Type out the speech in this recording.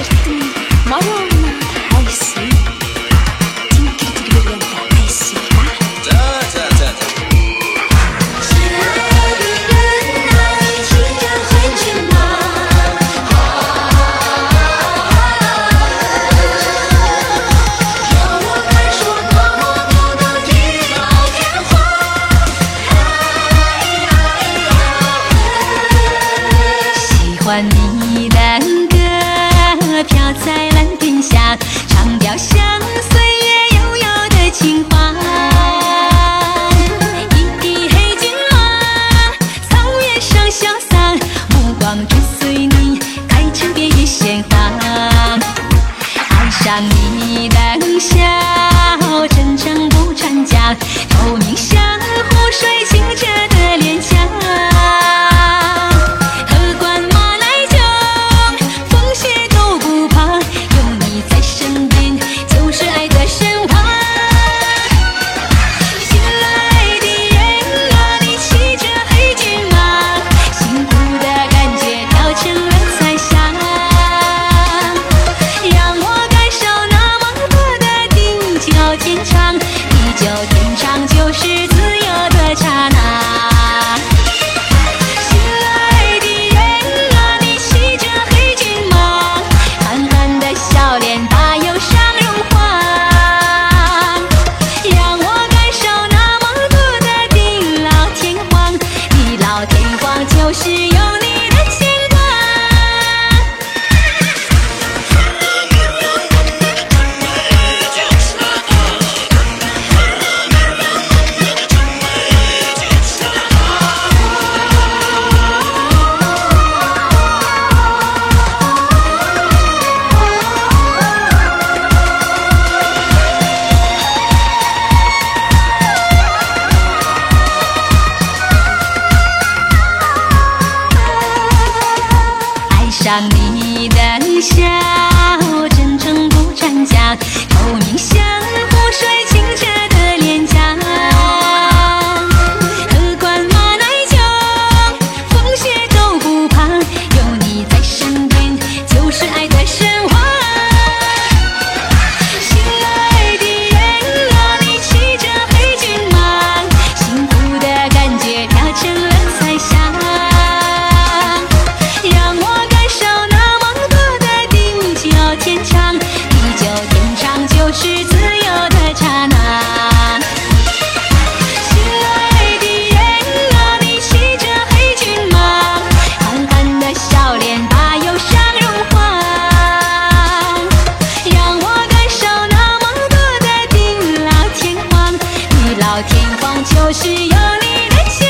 你上就是让你的笑。天长地久，天长就是自由的刹那，心爱的人啊，你骑着黑骏马，憨憨的笑脸把忧伤融化，让我感受那么多的地老天荒，地老天荒就是有你的牵